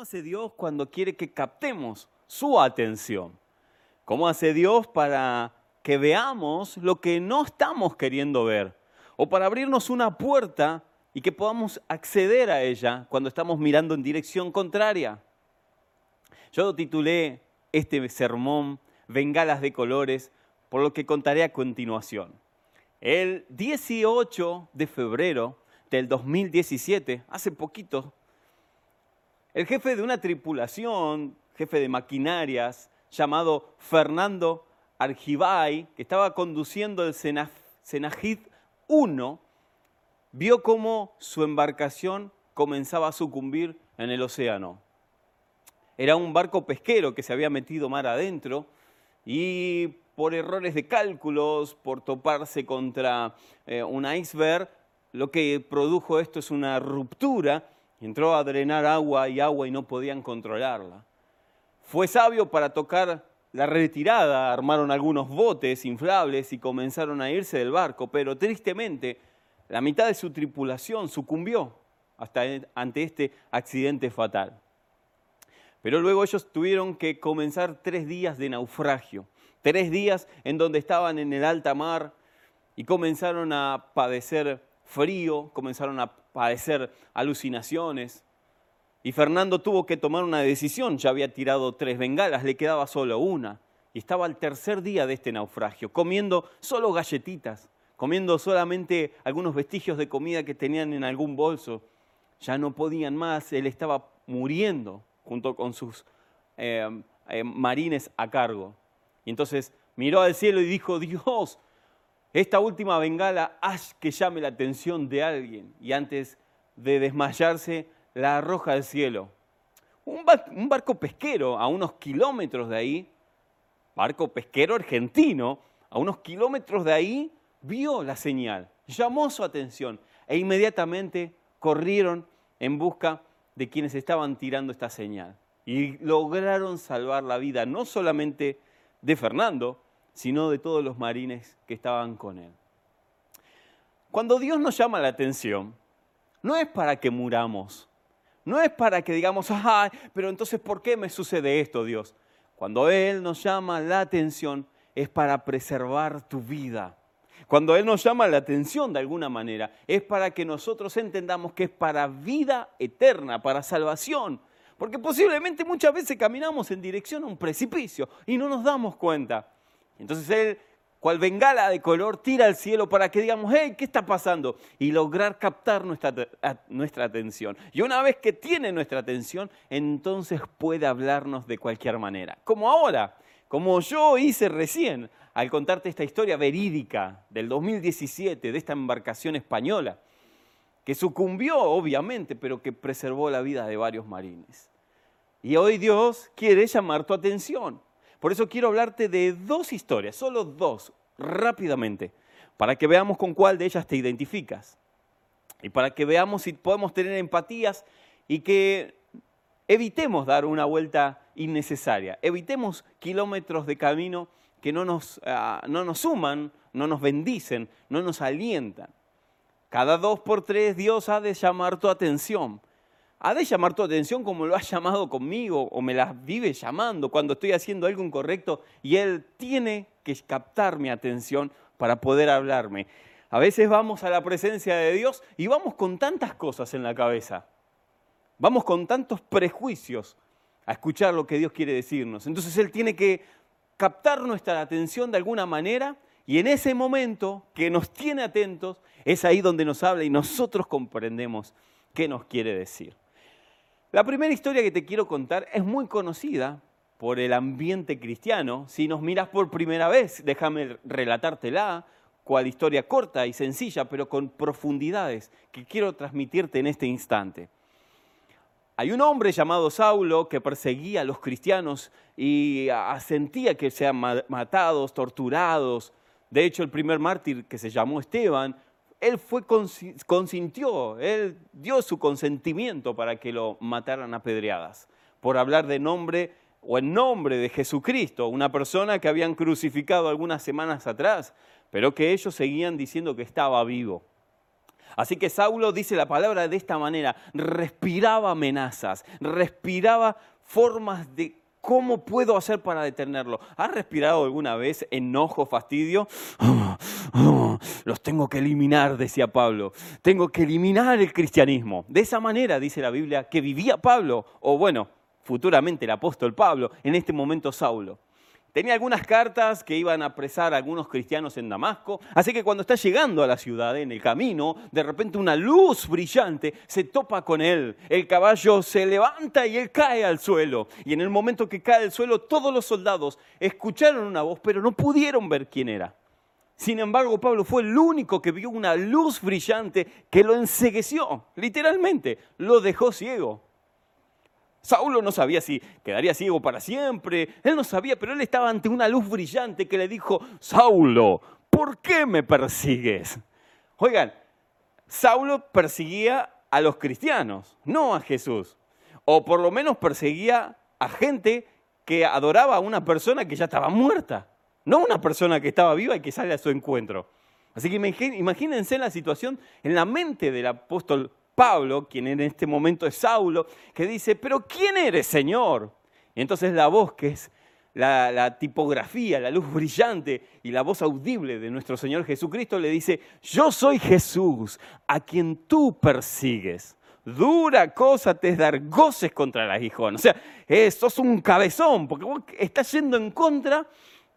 ¿Cómo hace Dios cuando quiere que captemos su atención? ¿Cómo hace Dios para que veamos lo que no estamos queriendo ver? O para abrirnos una puerta y que podamos acceder a ella cuando estamos mirando en dirección contraria. Yo titulé este sermón Bengalas de Colores, por lo que contaré a continuación. El 18 de febrero del 2017, hace poquito, el jefe de una tripulación, jefe de maquinarias, llamado Fernando Argibay, que estaba conduciendo el Senajid 1, vio cómo su embarcación comenzaba a sucumbir en el océano. Era un barco pesquero que se había metido mar adentro y por errores de cálculos, por toparse contra eh, un iceberg, lo que produjo esto es una ruptura, entró a drenar agua y agua y no podían controlarla. Fue sabio para tocar la retirada, armaron algunos botes inflables y comenzaron a irse del barco, pero tristemente la mitad de su tripulación sucumbió hasta ante este accidente fatal. Pero luego ellos tuvieron que comenzar tres días de naufragio, tres días en donde estaban en el alta mar y comenzaron a padecer frío, comenzaron a padecer alucinaciones. Y Fernando tuvo que tomar una decisión, ya había tirado tres bengalas, le quedaba solo una. Y estaba al tercer día de este naufragio, comiendo solo galletitas comiendo solamente algunos vestigios de comida que tenían en algún bolso. Ya no podían más, él estaba muriendo junto con sus eh, eh, marines a cargo. Y entonces miró al cielo y dijo, Dios, esta última bengala haz que llame la atención de alguien. Y antes de desmayarse, la arroja al cielo. Un, un barco pesquero a unos kilómetros de ahí, barco pesquero argentino, a unos kilómetros de ahí, vio la señal, llamó su atención e inmediatamente corrieron en busca de quienes estaban tirando esta señal. Y lograron salvar la vida no solamente de Fernando, sino de todos los marines que estaban con él. Cuando Dios nos llama la atención, no es para que muramos, no es para que digamos, ay, pero entonces ¿por qué me sucede esto, Dios? Cuando Él nos llama la atención, es para preservar tu vida cuando Él nos llama la atención de alguna manera, es para que nosotros entendamos que es para vida eterna, para salvación. Porque posiblemente muchas veces caminamos en dirección a un precipicio y no nos damos cuenta. Entonces Él, cual bengala de color, tira al cielo para que digamos, hey, ¿qué está pasando? Y lograr captar nuestra, nuestra atención. Y una vez que tiene nuestra atención, entonces puede hablarnos de cualquier manera. Como ahora, como yo hice recién al contarte esta historia verídica del 2017 de esta embarcación española, que sucumbió obviamente, pero que preservó la vida de varios marines. Y hoy Dios quiere llamar tu atención. Por eso quiero hablarte de dos historias, solo dos, rápidamente, para que veamos con cuál de ellas te identificas. Y para que veamos si podemos tener empatías y que evitemos dar una vuelta innecesaria, evitemos kilómetros de camino que no nos, ah, no nos suman, no nos bendicen, no nos alientan. Cada dos por tres Dios ha de llamar tu atención. Ha de llamar tu atención como lo ha llamado conmigo o me la vive llamando cuando estoy haciendo algo incorrecto y Él tiene que captar mi atención para poder hablarme. A veces vamos a la presencia de Dios y vamos con tantas cosas en la cabeza. Vamos con tantos prejuicios a escuchar lo que Dios quiere decirnos. Entonces Él tiene que captar nuestra atención de alguna manera y en ese momento que nos tiene atentos es ahí donde nos habla y nosotros comprendemos qué nos quiere decir. La primera historia que te quiero contar es muy conocida por el ambiente cristiano. Si nos miras por primera vez, déjame relatártela, cual historia corta y sencilla, pero con profundidades que quiero transmitirte en este instante. Hay un hombre llamado Saulo que perseguía a los cristianos y sentía que sean matados, torturados. De hecho, el primer mártir que se llamó Esteban, él fue consintió, él dio su consentimiento para que lo mataran a pedreadas por hablar de nombre o en nombre de Jesucristo, una persona que habían crucificado algunas semanas atrás, pero que ellos seguían diciendo que estaba vivo. Así que Saulo dice la palabra de esta manera, respiraba amenazas, respiraba formas de cómo puedo hacer para detenerlo. ¿Has respirado alguna vez enojo, fastidio? los tengo que eliminar, decía Pablo. Tengo que eliminar el cristianismo. De esa manera, dice la Biblia, que vivía Pablo, o bueno, futuramente el apóstol Pablo, en este momento Saulo. Tenía algunas cartas que iban a apresar a algunos cristianos en Damasco, así que cuando está llegando a la ciudad, en el camino, de repente una luz brillante se topa con él. El caballo se levanta y él cae al suelo. Y en el momento que cae al suelo, todos los soldados escucharon una voz, pero no pudieron ver quién era. Sin embargo, Pablo fue el único que vio una luz brillante que lo ensegueció, literalmente, lo dejó ciego. Saulo no sabía si quedaría ciego para siempre, él no sabía, pero él estaba ante una luz brillante que le dijo, Saulo, ¿por qué me persigues? Oigan, Saulo perseguía a los cristianos, no a Jesús, o por lo menos perseguía a gente que adoraba a una persona que ya estaba muerta, no a una persona que estaba viva y que sale a su encuentro. Así que imagínense la situación en la mente del apóstol Pablo, quien en este momento es Saulo, que dice, pero ¿quién eres, Señor? Y entonces la voz, que es la, tipografía, la luz brillante y la voz audible de nuestro Señor Jesucristo, le dice, yo soy Jesús, a quien tú persigues. Dura cosa te es dar goces contra el aguijón. O sea, eh, sos un cabezón, porque vos estás yendo en contra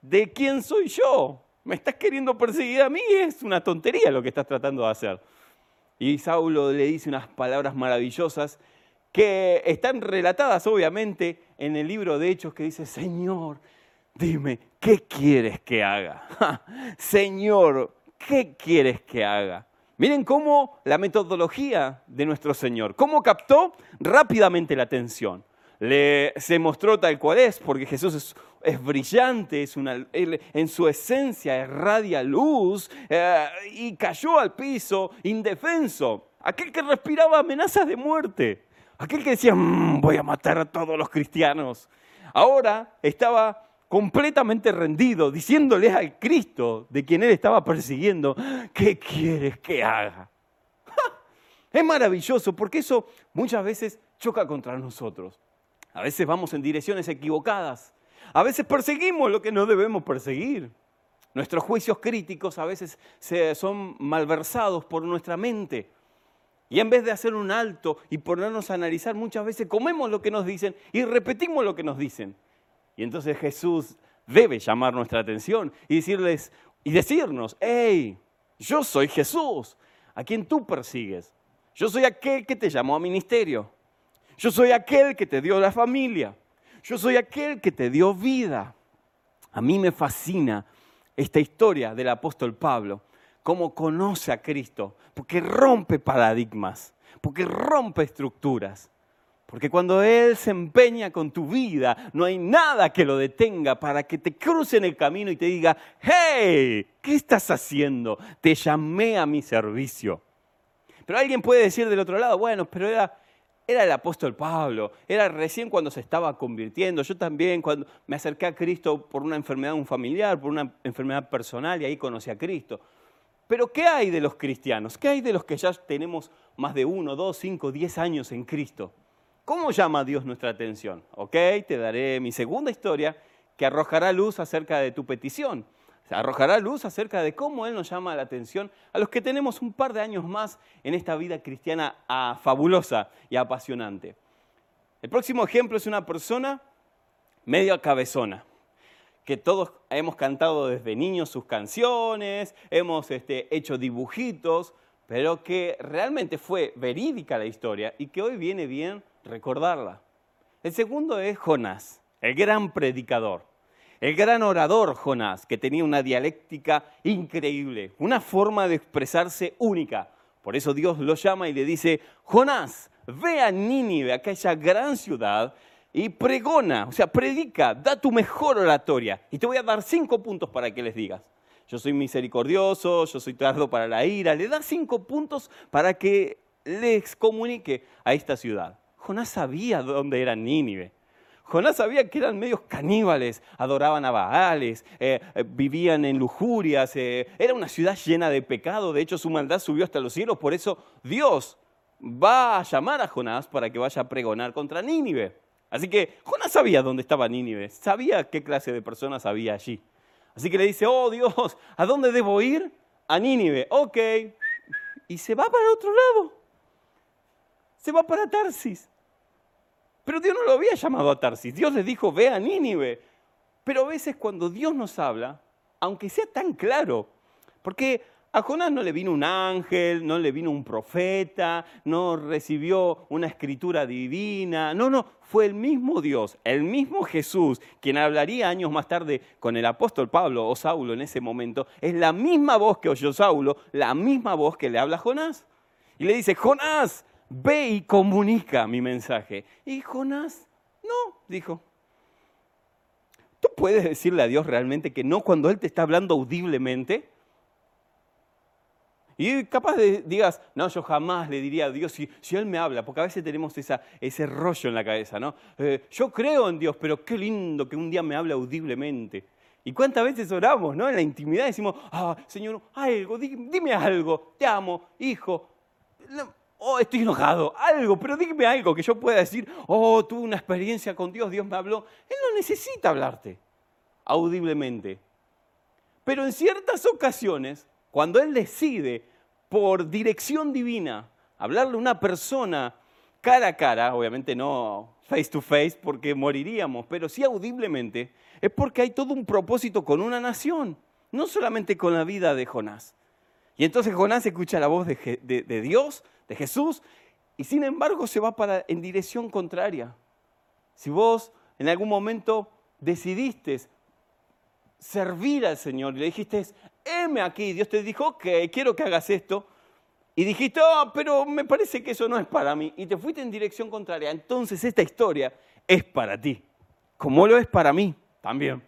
de quién soy yo. Me estás queriendo perseguir a mí, es una tontería lo que estás tratando de hacer. Y Saulo le dice unas palabras maravillosas que están relatadas obviamente en el libro de Hechos que dice, Señor, dime, ¿qué quieres que haga? Señor, ¿qué quieres que haga? Miren cómo la metodología de nuestro Señor, cómo captó rápidamente la atención le, se mostró tal cual es, porque Jesús es, brillante, es una, en su esencia irradia luz, eh, y cayó al piso indefenso. Aquel que respiraba amenazas de muerte, aquel que decía, mm, voy a matar a todos los cristianos. Ahora estaba completamente rendido, diciéndole al Cristo de quien él estaba persiguiendo, ¿qué quieres que haga? Es maravilloso porque eso muchas veces choca contra nosotros. A veces vamos en direcciones equivocadas. A veces perseguimos lo que no debemos perseguir. Nuestros juicios críticos a veces son malversados por nuestra mente. Y en vez de hacer un alto y ponernos a analizar, muchas veces comemos lo que nos dicen y repetimos lo que nos dicen. Y entonces Jesús debe llamar nuestra atención y decirles y decirnos, hey, yo soy Jesús, a quien tú persigues. Yo soy aquel que te llamó a ministerio. Yo soy aquel que te dio la familia. Yo soy aquel que te dio vida. A mí me fascina esta historia del apóstol Pablo, cómo conoce a Cristo, porque rompe paradigmas, porque rompe estructuras. Porque cuando Él se empeña con tu vida, no hay nada que lo detenga para que te cruce en el camino y te diga, hey, ¿qué estás haciendo? Te llamé a mi servicio. Pero alguien puede decir del otro lado, bueno, pero era, era el apóstol Pablo, era recién cuando se estaba convirtiendo. Yo también cuando me acerqué a Cristo por una enfermedad un familiar, por una enfermedad personal y ahí conocí a Cristo. Pero ¿qué hay de los cristianos? ¿Qué hay de los que ya tenemos más de uno, dos, cinco, diez años en Cristo? ¿Cómo llama Dios nuestra atención? Ok, te daré mi segunda historia que arrojará luz acerca de tu petición arrojará luz acerca de cómo Él nos llama la atención a los que tenemos un par de años más en esta vida cristiana ah, fabulosa y apasionante. El próximo ejemplo es una persona medio cabezona, que todos hemos cantado desde niños sus canciones, hemos este, hecho dibujitos, pero que realmente fue verídica la historia y que hoy viene bien recordarla. El segundo es Jonás, el gran predicador. El gran orador Jonás, que tenía una dialéctica increíble, una forma de expresarse única. Por eso Dios lo llama y le dice, Jonás, ve a Nínive, aquella gran ciudad, y pregona, o sea, predica, da tu mejor oratoria. Y te voy a dar cinco puntos para que les digas. Yo soy misericordioso, yo soy tardo para la ira. Le da cinco puntos para que les comunique a esta ciudad. Jonás sabía dónde era Nínive. Jonás sabía que eran medios caníbales, adoraban a Baales, eh, eh, vivían en lujurias, eh, era una ciudad llena de pecado, de hecho su maldad subió hasta los cielos, por eso Dios va a llamar a Jonás para que vaya a pregonar contra Nínive. Así que Jonás sabía dónde estaba Nínive, sabía qué clase de personas había allí. Así que le dice, oh Dios, ¿a dónde debo ir? A Nínive, ok. Y se va para otro lado. Se va para Tarsis. Pero Dios no lo había llamado a Tarsis. Dios le dijo, ve a Nínive. Pero a veces cuando Dios nos habla, aunque sea tan claro, porque a Jonás no le vino un ángel, no le vino un profeta, no recibió una escritura divina. No, no, fue el mismo Dios, el mismo Jesús, quien hablaría años más tarde con el apóstol Pablo o Saulo en ese momento. Es la misma voz que oyó Saulo, la misma voz que le habla a Jonás. Y le dice, Jonás, ve y comunica mi mensaje. Y Jonás, no, dijo. ¿Tú puedes decirle a Dios realmente que no cuando Él te está hablando audiblemente? Y capaz de digas, no, yo jamás le diría a Dios si, si Él me habla, porque a veces tenemos ese rollo en la cabeza, ¿no? Eh, yo creo en Dios, pero qué lindo que un día me hable audiblemente. ¿Y cuántas veces oramos, ¿no? En la intimidad decimos, ah, Señor, algo, dime, algo, te amo, hijo. Oh, estoy enojado, algo, pero dime algo que yo pueda decir, oh, tuve una experiencia con Dios, Dios me habló. Él no necesita hablarte audiblemente. Pero en ciertas ocasiones cuando Él decide por dirección divina hablarle a una persona cara a cara, obviamente no face to face porque moriríamos, pero sí audiblemente, es porque hay todo un propósito con una nación, no solamente con la vida de Jonás. Y entonces Jonás escucha la voz de, Dios, de Jesús, y sin embargo se va para, en dirección contraria. Si vos en algún momento decidiste servir al Señor y le dijiste, heme aquí, Dios te dijo, que quiero que hagas esto, y dijiste, oh, pero me parece que eso no es para mí, y te fuiste en dirección contraria, entonces esta historia es para ti, como lo es para mí también.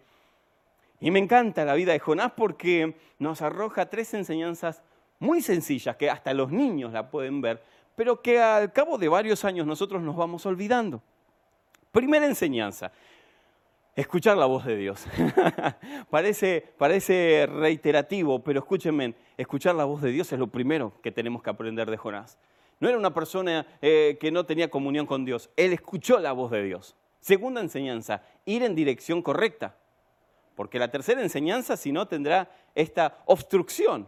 Y me encanta la vida de Jonás porque nos arroja tres enseñanzas muy sencillas, que hasta los niños la pueden ver, pero que al cabo de varios años nosotros nos vamos olvidando. Primera enseñanza, escuchar la voz de Dios. parece, reiterativo, pero escúchenme, escuchar la voz de Dios es lo primero que tenemos que aprender de Jonás. No era una persona eh, que no tenía comunión con Dios, él escuchó la voz de Dios. Segunda enseñanza, ir en dirección correcta. Porque la tercera enseñanza, si no, tendrá esta obstrucción.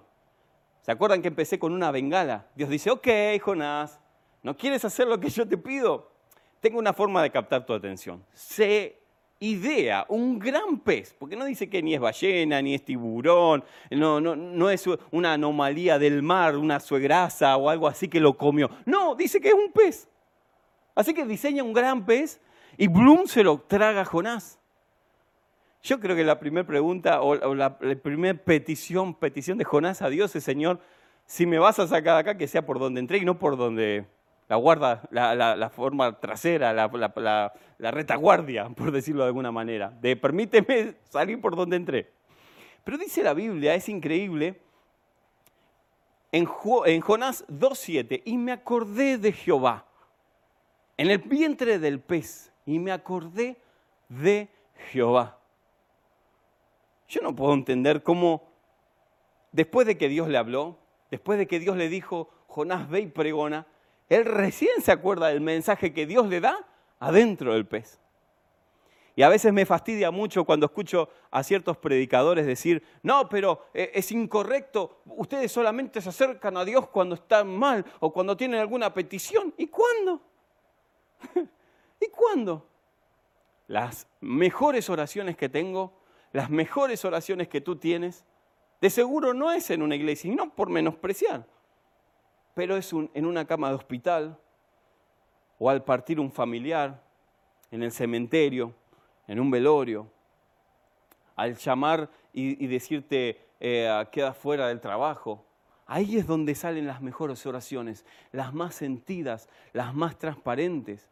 ¿Se acuerdan que empecé con una bengala? Dios dice, ok, Jonás, ¿no quieres hacer lo que yo te pido? Tengo una forma de captar tu atención. Sé idea, un gran pez, porque no dice que ni es ballena, ni es tiburón, no, no, no es una anomalía del mar, una suegrasa o algo así que lo comió. No, dice que es un pez. Así que diseña un gran pez y Bloom se lo traga a Jonás. Yo creo que la primera pregunta o, la, primera petición, petición de Jonás a Dios es, Señor, si me vas a sacar de acá, que sea por donde entré y no por donde la guarda, la, forma trasera, la, retaguardia, por decirlo de alguna manera, de permíteme salir por donde entré. Pero dice la Biblia, es increíble, en Jonás 2.7, y me acordé de Jehová, en el vientre del pez, y me acordé de Jehová. Yo no puedo entender cómo, después de que Dios le habló, después de que Dios le dijo, Jonás ve y pregona, él recién se acuerda del mensaje que Dios le da adentro del pez. Y a veces me fastidia mucho cuando escucho a ciertos predicadores decir, no, pero eh, es incorrecto, ustedes solamente se acercan a Dios cuando están mal o cuando tienen alguna petición. ¿Y cuándo? ¿Y cuándo? Las mejores oraciones que tengo, las mejores oraciones que tú tienes, de seguro no es en una iglesia, y no por menospreciar, pero es en una cama de hospital o al partir un familiar, en el cementerio, en un velorio, al llamar y, decirte eh, queda fuera del trabajo. Ahí es donde salen las mejores oraciones, las más sentidas, las más transparentes.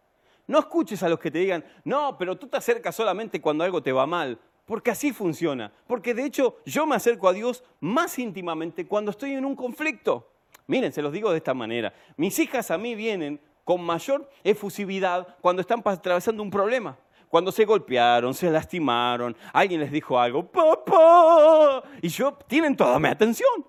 No escuches a los que te digan, no, pero tú te acercas solamente cuando algo te va mal, porque así funciona. Porque de hecho yo me acerco a Dios más íntimamente cuando estoy en un conflicto. Miren, se los digo de esta manera. Mis hijas a mí vienen con mayor efusividad cuando están atravesando un problema. cuando se golpearon, se lastimaron, alguien les dijo algo, papá, y yo, tienen toda mi atención.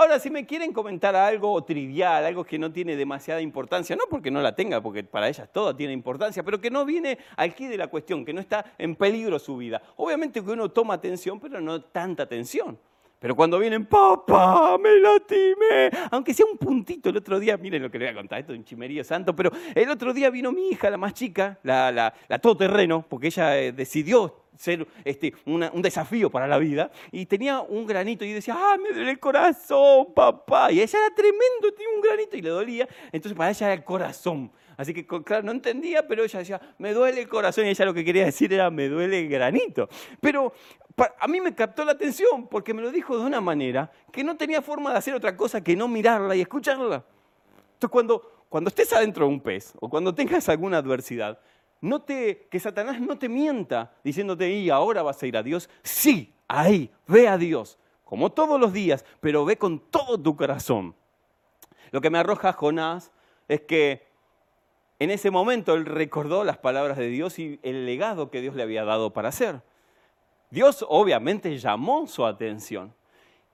Ahora, si me quieren comentar algo trivial, algo que no tiene demasiada importancia, no porque no la tenga, porque para ellas todo tiene importancia, pero que no viene al quid de la cuestión, que no está en peligro su vida. Obviamente que uno toma atención, pero no tanta atención. Pero cuando vienen, papá, me lastimé. Aunque sea un puntito el otro día, miren lo que le voy a contar, esto es un chimerío santo, pero el otro día vino mi hija, la más chica, la, la, la todoterreno, porque ella eh, decidió ser este, un desafío para la vida, y tenía un granito y decía, ah, me duele el corazón, papá. Y ella era tremendo, tenía un granito y le dolía, entonces para ella era el corazón. Así que, claro, no entendía, pero ella decía, me duele el corazón, y ella lo que quería decir era, me duele el granito. Pero a mí me captó la atención porque me lo dijo de una manera que no tenía forma de hacer otra cosa que no mirarla y escucharla. Entonces, cuando, cuando estés adentro de un pez o cuando tengas alguna adversidad, que Satanás no te mienta diciéndote, y ahora vas a ir a Dios. Sí, ahí, ve a Dios, como todos los días, pero ve con todo tu corazón. Lo que me arroja Jonás es que en ese momento él recordó las palabras de Dios y el legado que Dios le había dado para hacer. Dios obviamente llamó su atención.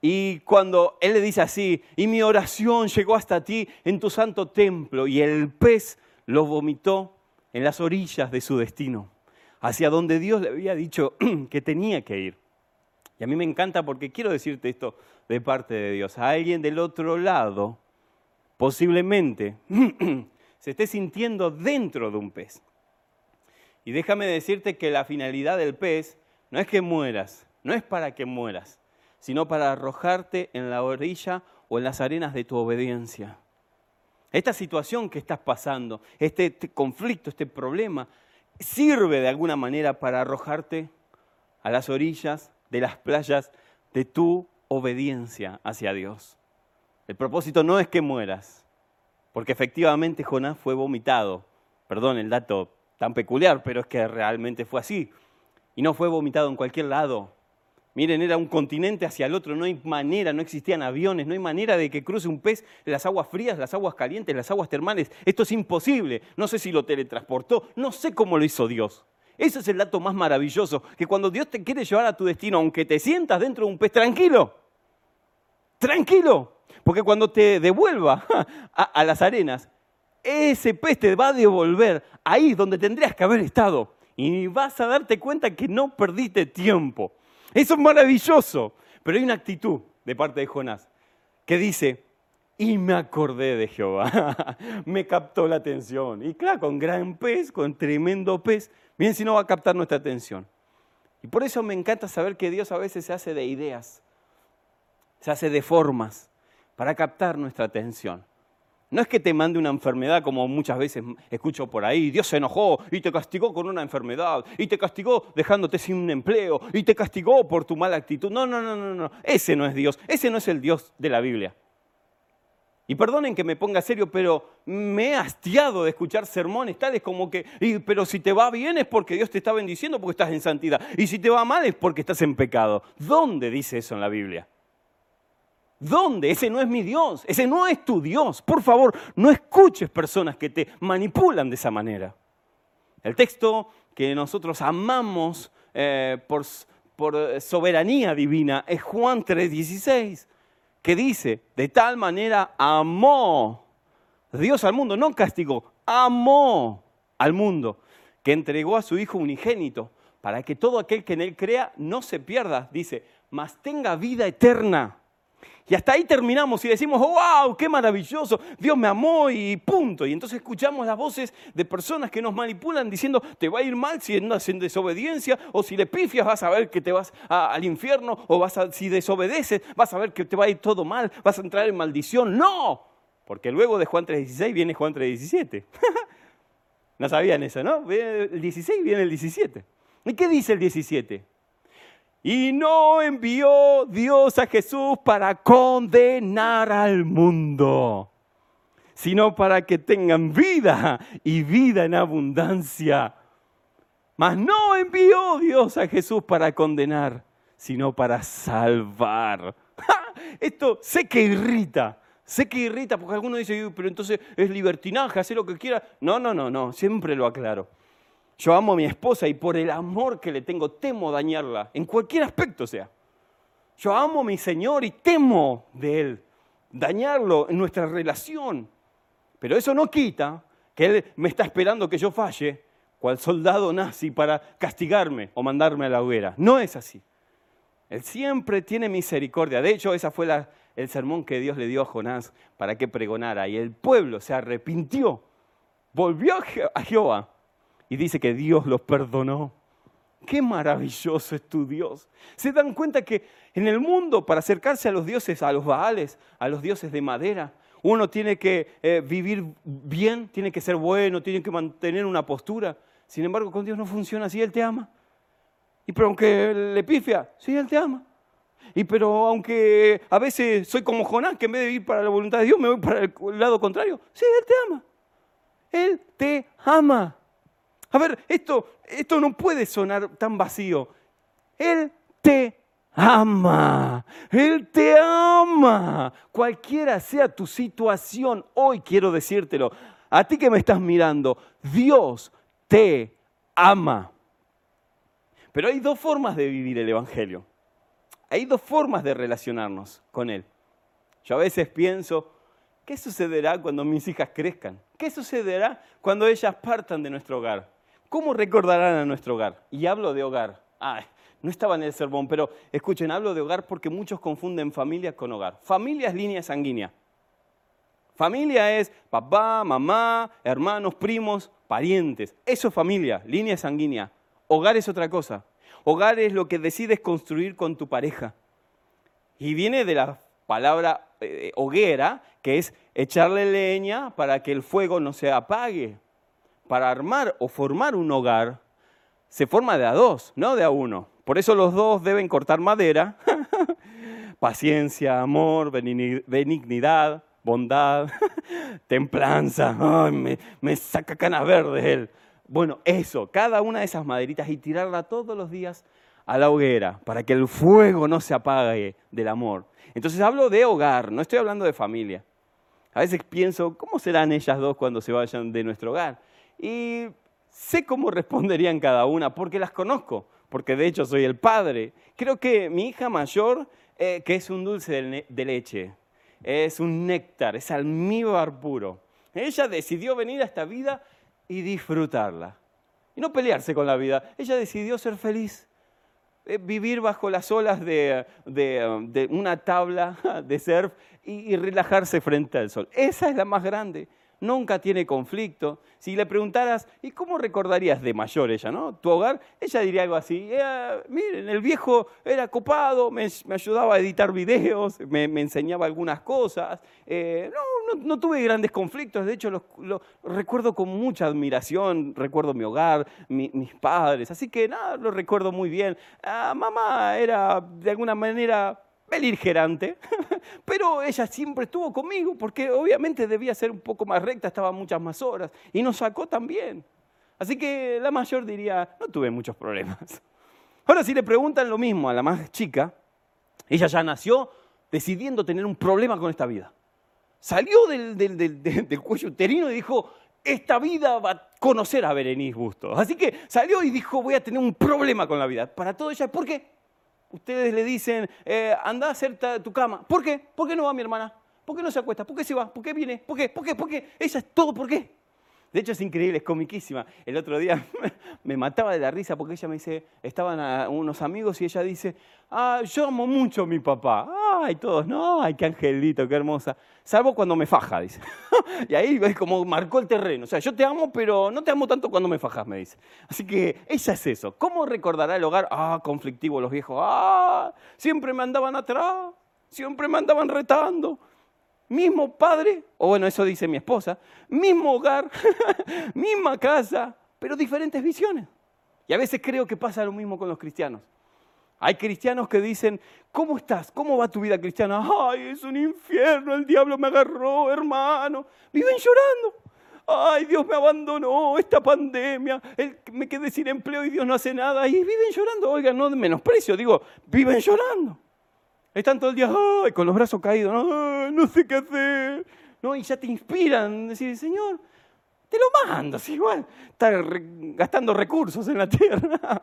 Y cuando Él le dice así, y mi oración llegó hasta ti en tu santo templo, y el pez lo vomitó en las orillas de su destino, hacia donde Dios le había dicho que tenía que ir. Y a mí me encanta porque quiero decirte esto de parte de Dios. A alguien del otro lado, posiblemente, se esté sintiendo dentro de un pez. Y déjame decirte que la finalidad del pez no es que mueras, no es para que mueras, sino para arrojarte en la orilla o en las arenas de tu obediencia. Esta situación que estás pasando, este, conflicto, este problema, sirve de alguna manera para arrojarte a las orillas de las playas de tu obediencia hacia Dios. El propósito no es que mueras, porque efectivamente Jonás fue vomitado. Perdón el dato tan peculiar, pero es que realmente fue así y no fue vomitado en cualquier lado. Miren, era un continente hacia el otro, no hay manera, no existían aviones, no hay manera de que cruce un pez las aguas frías, las aguas calientes, las aguas termales. Esto es imposible. No sé si lo teletransportó, no sé cómo lo hizo Dios. Ese es el dato más maravilloso, que cuando Dios te quiere llevar a tu destino, aunque te sientas dentro de un pez, tranquilo, tranquilo, porque cuando te devuelva a, las arenas, ese pez te va a devolver ahí donde tendrías que haber estado y vas a darte cuenta que no perdiste tiempo. Eso es maravilloso. Pero hay una actitud de parte de Jonás que dice, y me acordé de Jehová, me captó la atención. Y claro, con gran pez, con tremendo pez, bien si no va a captar nuestra atención. Y por eso me encanta saber que Dios a veces se hace de ideas, se hace de formas para captar nuestra atención. No es que te mande una enfermedad como muchas veces escucho por ahí, Dios se enojó y te castigó con una enfermedad, y te castigó dejándote sin un empleo, y te castigó por tu mala actitud. No, no, no, no, no, ese no es Dios, ese no es el Dios de la Biblia. Y perdonen que me ponga serio, pero me he hastiado de escuchar sermones tales como que, pero si te va bien es porque Dios te está bendiciendo porque estás en santidad, y si te va mal es porque estás en pecado. ¿Dónde dice eso en la Biblia? ¿Dónde? Ese no es mi Dios, ese no es tu Dios. Por favor, no escuches personas que te manipulan de esa manera. El texto que nosotros amamos eh, por, por soberanía divina es Juan 3:16, que dice, de tal manera amó Dios al mundo, no castigó, amó al mundo, que entregó a su Hijo unigénito, para que todo aquel que en él crea no se pierda, dice, mas tenga vida eterna. Y hasta ahí terminamos y decimos, wow, qué maravilloso, Dios me amó y punto. Y entonces escuchamos las voces de personas que nos manipulan diciendo, te va a ir mal si andas en desobediencia, o si le pifias vas a ver que te vas al infierno, o vas a, si desobedeces vas a ver que te va a ir todo mal, vas a entrar en maldición. No, porque luego de Juan 3.16 viene Juan 3.17. no sabían eso, ¿no? El 16 viene el 17. ¿Y qué dice el 17? Y no envió Dios a Jesús para condenar al mundo, sino para que tengan vida y vida en abundancia. Mas no envió Dios a Jesús para condenar, sino para salvar. Esto sé que irrita, sé que irrita, porque algunos dicen, pero entonces es libertinaje, hace lo que quiera. No, no, no, no, siempre lo aclaro. Yo amo a mi esposa y por el amor que le tengo temo dañarla, en cualquier aspecto sea. Yo amo a mi Señor y temo de Él, dañarlo en nuestra relación. Pero eso no quita que Él me está esperando que yo falle, cual soldado nazi, para castigarme o mandarme a la hoguera. No es así. Él siempre tiene misericordia. De hecho, esa fue el sermón que Dios le dio a Jonás para que pregonara. Y el pueblo se arrepintió, volvió a Jehová y dice que Dios los perdonó. Qué maravilloso es tu Dios. Se dan cuenta que en el mundo, para acercarse a los dioses, a los baales, a los dioses de madera, uno tiene que eh, vivir bien, tiene que ser bueno, tiene que mantener una postura. Sin embargo, con Dios no funciona así, Él te ama. Y pero aunque le pifia, sí, Él te ama. Y pero aunque a veces soy como Jonás, que en vez de ir para la voluntad de Dios, me voy para el lado contrario, sí, Él te ama. Él te ama. A ver, esto, esto no puede sonar tan vacío. Él te ama. Él te ama. Cualquiera sea tu situación, hoy quiero decírtelo. A ti que me estás mirando, Dios te ama. Pero hay dos formas de vivir el Evangelio. Hay dos formas de relacionarnos con Él. Yo a veces pienso, ¿qué sucederá cuando mis hijas crezcan? ¿Qué sucederá cuando ellas partan de nuestro hogar? ¿Cómo recordarán a nuestro hogar? Y hablo de hogar. no estaba en el sermón, pero escuchen, hablo de hogar porque muchos confunden familia con hogar. Familia es línea sanguínea. Familia es papá, mamá, hermanos, primos, parientes. Eso es familia, línea sanguínea. Hogar es otra cosa. Hogar es lo que decides construir con tu pareja. Y viene de la palabra eh, hoguera, que es echarle leña para que el fuego no se apague para armar o formar un hogar se forma de a dos, no de a uno. Por eso los dos deben cortar madera, paciencia, amor, benignidad, bondad, templanza. me, me saca canas verdes él. Bueno, eso, cada una de esas maderitas y tirarla todos los días a la hoguera para que el fuego no se apague del amor. Entonces hablo de hogar, no estoy hablando de familia. A veces pienso, ¿cómo serán ellas dos cuando se vayan de nuestro hogar? Y sé cómo responderían cada una, porque las conozco, porque de hecho soy el padre. Creo que mi hija mayor, eh, que es un dulce de leche, es un néctar, es almíbar puro. Ella decidió venir a esta vida y disfrutarla. Y no pelearse con la vida. Ella decidió ser feliz. Eh, vivir bajo las olas de, una tabla de surf y relajarse frente al sol. Esa es la más grande nunca tiene conflicto. Si le preguntaras, ¿y cómo recordarías de mayor ella, no? Tu hogar, ella diría algo así, eh, miren, el viejo era copado, me, ayudaba a editar videos, me, enseñaba algunas cosas, eh, no, no, tuve grandes conflictos, de hecho lo recuerdo con mucha admiración, recuerdo mi hogar, mis padres, así que nada, lo recuerdo muy bien. Ah, mamá era de alguna manera beligerante, pero ella siempre estuvo conmigo porque obviamente debía ser un poco más recta, estaba muchas más horas y nos sacó también. Así que la mayor diría, no tuve muchos problemas. Ahora si le preguntan lo mismo a la más chica, ella ya nació decidiendo tener un problema con esta vida. Salió del, del cuello uterino y dijo, esta vida va a conocer a Berenice Bustos. Así que salió y dijo, voy a tener un problema con la vida. Para todo ella, ¿por qué? Ustedes le dicen, eh, anda a hacer tu cama. ¿Por qué? ¿Por qué no va mi hermana? ¿Por qué no se acuesta? ¿Por qué se va? ¿Por qué viene? ¿Por qué? ¿Por qué? ¿Por qué? Ella es todo por qué. De hecho es increíble, es comiquísima. El otro día me mataba de la risa porque ella me dice, estaban unos amigos y ella dice, ah, yo amo mucho a mi papá. Ay, todos, no, ay, qué angelito, qué hermosa. Salvo cuando me faja, dice. y ahí es como marcó el terreno. O sea, yo te amo, pero no te amo tanto cuando me fajas, me dice. Así que ella es eso. ¿Cómo recordará el hogar? Ah, conflictivo los viejos. Ah, siempre me andaban atrás, siempre me andaban retando mismo padre, o bueno, eso dice mi esposa, mismo hogar, misma casa, pero diferentes visiones. Y a veces creo que pasa lo mismo con los cristianos. Hay cristianos que dicen, ¿cómo estás? ¿Cómo va tu vida cristiana? Ay, es un infierno, el diablo me agarró, hermano. Viven llorando. Ay, Dios me abandonó, esta pandemia, me quedé sin empleo y Dios no hace nada. Y viven llorando, oigan, no menosprecio, digo, viven llorando. Están todo el día con los brazos caídos, ¿no? no sé qué hacer. ¿no? Y ya te inspiran, decir, Señor, te lo mando, si igual está gastando recursos en la tierra.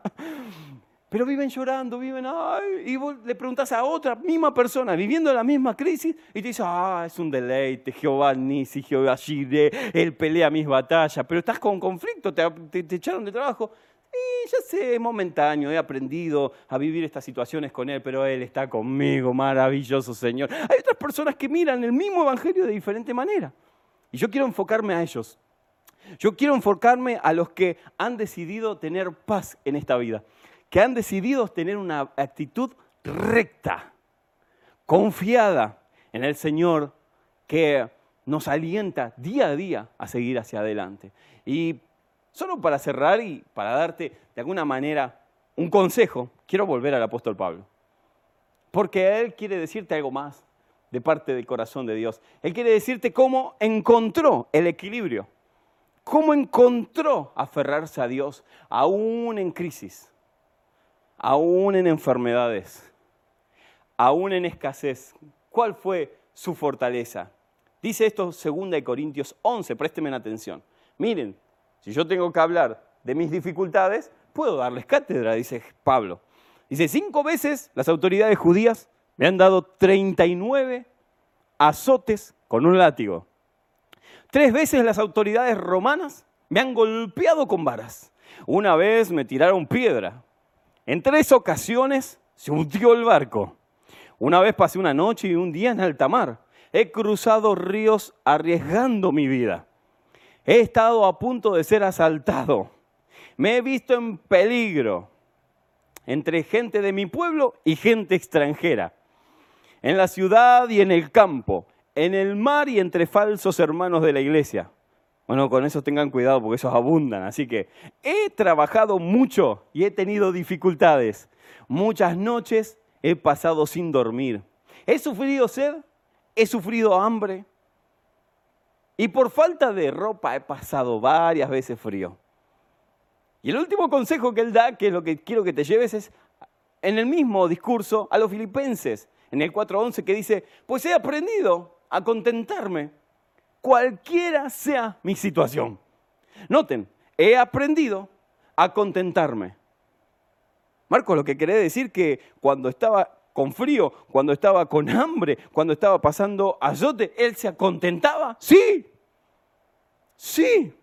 Pero viven llorando, viven, ay, y vos le preguntas a otra misma persona viviendo la misma crisis y te dice, ah, es un deleite, Jehová Nisi, Jehová Shire, él pelea mis batallas, pero estás con conflicto, te, te echaron de trabajo. Y ya sé, es momentáneo, he aprendido a vivir estas situaciones con Él, pero Él está conmigo, maravilloso Señor. Hay otras personas que miran el mismo Evangelio de diferente manera. Y yo quiero enfocarme a ellos. Yo quiero enfocarme a los que han decidido tener paz en esta vida que han decidido tener una actitud recta, confiada en el Señor, que nos alienta día a día a seguir hacia adelante. Y solo para cerrar y para darte de alguna manera un consejo, quiero volver al apóstol Pablo. Porque Él quiere decirte algo más de parte del corazón de Dios. Él quiere decirte cómo encontró el equilibrio, cómo encontró aferrarse a Dios aún en crisis aún en enfermedades, aún en escasez. ¿Cuál fue su fortaleza? Dice esto 2 Corintios 11, présteme atención. Miren, si yo tengo que hablar de mis dificultades, puedo darles cátedra, dice Pablo. Dice, cinco veces las autoridades judías me han dado 39 azotes con un látigo. Tres veces las autoridades romanas me han golpeado con varas. Una vez me tiraron piedra, en tres ocasiones se hundió el barco. Una vez pasé una noche y un día en alta mar. He cruzado ríos arriesgando mi vida. He estado a punto de ser asaltado. Me he visto en peligro entre gente de mi pueblo y gente extranjera. En la ciudad y en el campo. En el mar y entre falsos hermanos de la iglesia. Bueno, con eso tengan cuidado porque esos abundan. Así que he trabajado mucho y he tenido dificultades. Muchas noches he pasado sin dormir. He sufrido sed, he sufrido hambre. Y por falta de ropa he pasado varias veces frío. Y el último consejo que él da, que es lo que quiero que te lleves, es en el mismo discurso a los filipenses, en el 4.11, que dice, pues he aprendido a contentarme cualquiera sea mi situación. Noten, he aprendido a contentarme. Marco, lo que quiere decir que cuando estaba con frío, cuando estaba con hambre, cuando estaba pasando azote, él se contentaba. Sí, sí.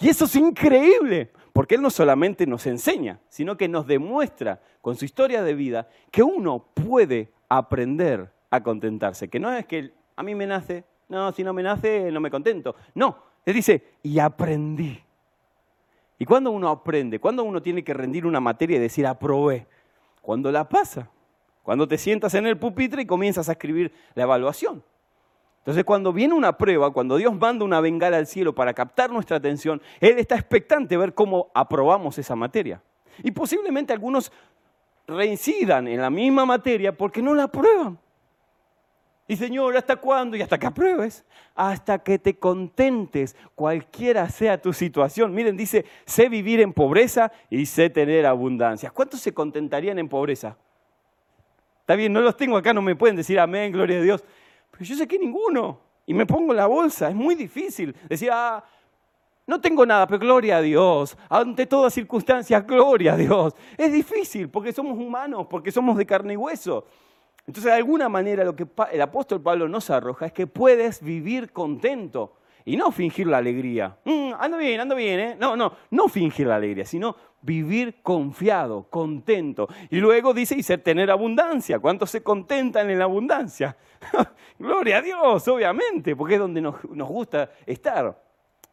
Y eso es increíble, porque él no solamente nos enseña, sino que nos demuestra con su historia de vida que uno puede aprender a contentarse, que no es que a mí me nace, no, si no me nace, no me contento. No, él dice, y aprendí. ¿Y cuando uno aprende? ¿Cuándo uno tiene que rendir una materia y decir, aprobé? Cuando la pasa. Cuando te sientas en el pupitre y comienzas a escribir la evaluación. Entonces, cuando viene una prueba, cuando Dios manda una bengala al cielo para captar nuestra atención, Él está expectante ver cómo aprobamos esa materia. Y posiblemente algunos reincidan en la misma materia porque no la aprueban. Y Señor, ¿hasta cuándo? Y hasta que apruebes, hasta que te contentes, cualquiera sea tu situación. Miren, dice, sé vivir en pobreza y sé tener abundancia. ¿Cuántos se contentarían en pobreza? Está bien, no los tengo acá, no me pueden decir amén, gloria a Dios. Pero yo sé que ninguno. Y me pongo la bolsa, es muy difícil. Decir, ah, no tengo nada, pero gloria a Dios. Ante todas circunstancias, gloria a Dios. Es difícil porque somos humanos, porque somos de carne y hueso. Entonces, de alguna manera, lo que el apóstol Pablo nos arroja es que puedes vivir contento y no fingir la alegría. Mm, ando bien, ando bien, ¿eh? No, no, no fingir la alegría, sino vivir confiado, contento. Y luego dice, y ser tener abundancia. ¿Cuántos se contentan en la abundancia? Gloria a Dios, obviamente, porque es donde nos, nos gusta estar.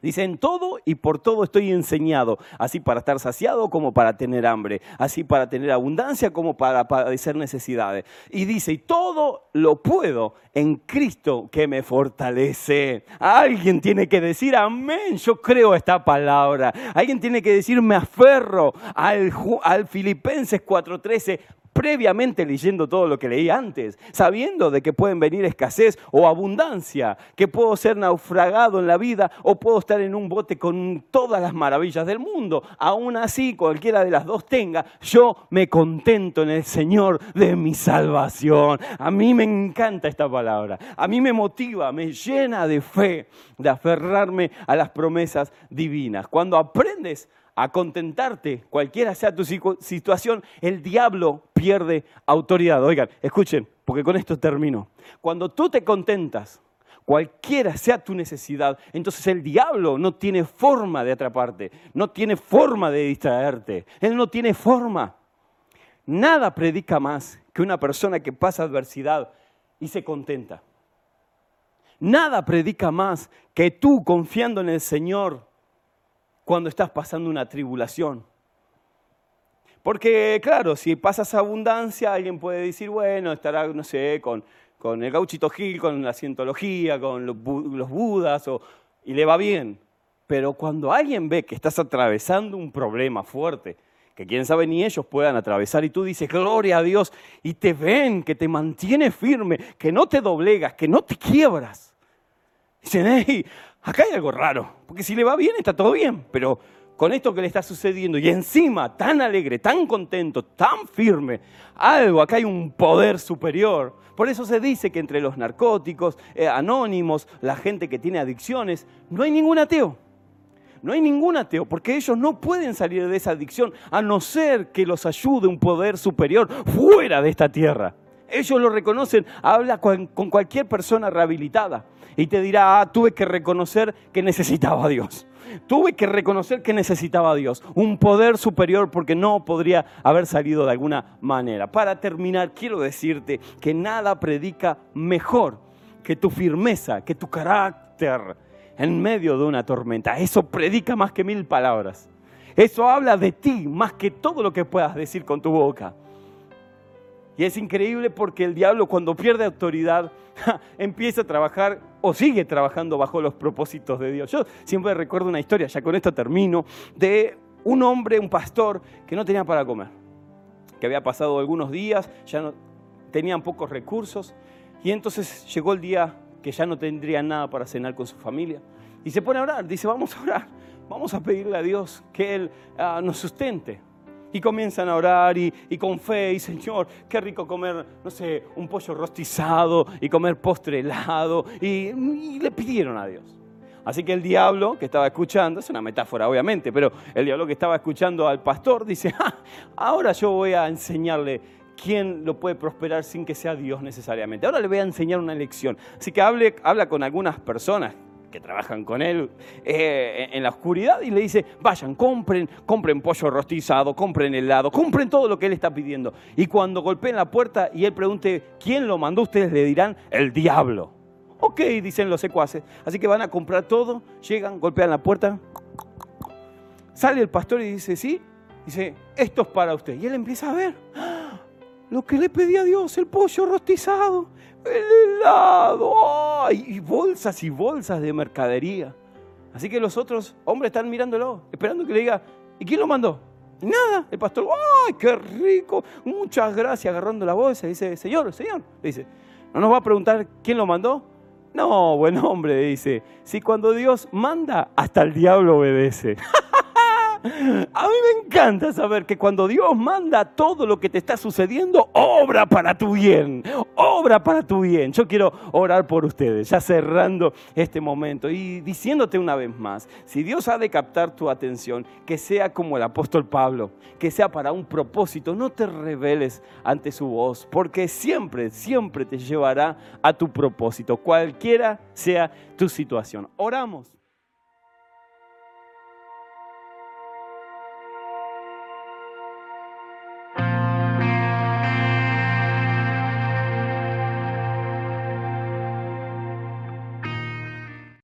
Dice, en todo y por todo estoy enseñado, así para estar saciado como para tener hambre, así para tener abundancia como para padecer necesidades. Y dice, y todo lo puedo en Cristo que me fortalece. Alguien tiene que decir, amén, yo creo esta palabra. Alguien tiene que decir, me aferro al, al Filipenses 4:13, previamente leyendo todo lo que leí antes, sabiendo de que pueden venir escasez o abundancia, que puedo ser naufragado en la vida o puedo estar en un bote con todas las maravillas del mundo. Aún así, cualquiera de las dos tenga, yo me contento en el Señor de mi salvación. A mí me encanta esta palabra, a mí me motiva, me llena de fe, de aferrarme a las promesas divinas. Cuando aprendes a contentarte, cualquiera sea tu situación, el diablo pierde autoridad. Oigan, escuchen, porque con esto termino. Cuando tú te contentas, cualquiera sea tu necesidad, entonces el diablo no tiene forma de atraparte, no tiene forma de distraerte, él no tiene forma. Nada predica más que una persona que pasa adversidad y se contenta. Nada predica más que tú confiando en el Señor cuando estás pasando una tribulación. Porque, claro, si pasas abundancia, alguien puede decir, bueno, estará, no sé, con, con el gauchito Gil, con la cientología, con los, budas, y le va bien. Pero cuando alguien ve que estás atravesando un problema fuerte, que quién sabe ni ellos puedan atravesar, y tú dices, gloria a Dios, y te ven, que te mantiene firme, que no te doblegas, que no te quiebras. Dicen, hey, acá hay algo raro, porque si le va bien está todo bien, pero con esto que le está sucediendo y encima tan alegre, tan contento, tan firme, algo, acá hay un poder superior. Por eso se dice que entre los narcóticos, eh, anónimos, la gente que tiene adicciones, no hay ningún ateo. No hay ningún ateo, porque ellos no pueden salir de esa adicción a no ser que los ayude un poder superior fuera de esta tierra. Ellos lo reconocen, habla con, cualquier persona rehabilitada y te dirá, ah, tuve que reconocer que necesitaba a Dios. Tuve que reconocer que necesitaba a Dios, un poder superior porque no podría haber salido de alguna manera. Para terminar, quiero decirte que nada predica mejor que tu firmeza, que tu carácter en medio de una tormenta. Eso predica más que mil palabras. Eso habla de ti más que todo lo que puedas decir con tu boca. Y es increíble porque el diablo cuando pierde autoridad empieza a trabajar o sigue trabajando bajo los propósitos de Dios. Yo siempre recuerdo una historia, ya con esto termino, de un hombre, un pastor, que no tenía para comer, que había pasado algunos días, ya no tenían pocos recursos, y entonces llegó el día que ya no tendría nada para cenar con su familia. Y se pone a orar, dice, vamos a orar, vamos a pedirle a Dios que Él ah, nos sustente. Y comienzan a orar y, con fe, y Señor, qué rico comer, no sé, un pollo rostizado y comer postre helado. Y, le pidieron a Dios. Así que el diablo que estaba escuchando, es una metáfora obviamente, pero el diablo que estaba escuchando al pastor dice, ah, ahora yo voy a enseñarle quién lo puede prosperar sin que sea Dios necesariamente. Ahora le voy a enseñar una lección. Así que hable, habla con algunas personas que trabajan con él eh, en la oscuridad y le dice, vayan, compren, compren pollo rostizado, compren helado, compren todo lo que él está pidiendo. Y cuando golpeen la puerta y él pregunte, ¿quién lo mandó? Ustedes le dirán, el diablo. Ok, dicen los secuaces. Así que van a comprar todo, llegan, golpean la puerta. Sale el pastor y dice, sí, dice, esto es para usted. Y él empieza a ver ¡Ah! lo que le pedía a Dios, el pollo rostizado, el helado, y bolsas y bolsas de mercadería. Así que los otros hombres están mirándolo, esperando que le diga, ¿y quién lo mandó? Y nada, el pastor, ¡ay, qué rico! Muchas gracias, agarrando la bolsa. Dice, Señor, Señor, dice, ¿no nos va a preguntar quién lo mandó? No, buen hombre, dice, si cuando Dios manda, hasta el diablo obedece. A mí me encanta saber que cuando Dios manda todo lo que te está sucediendo, obra para tu bien, obra para tu bien. Yo quiero orar por ustedes, ya cerrando este momento y diciéndote una vez más, si Dios ha de captar tu atención, que sea como el apóstol Pablo, que sea para un propósito, no te rebeles ante su voz, porque siempre, siempre te llevará a tu propósito, cualquiera sea tu situación. Oramos.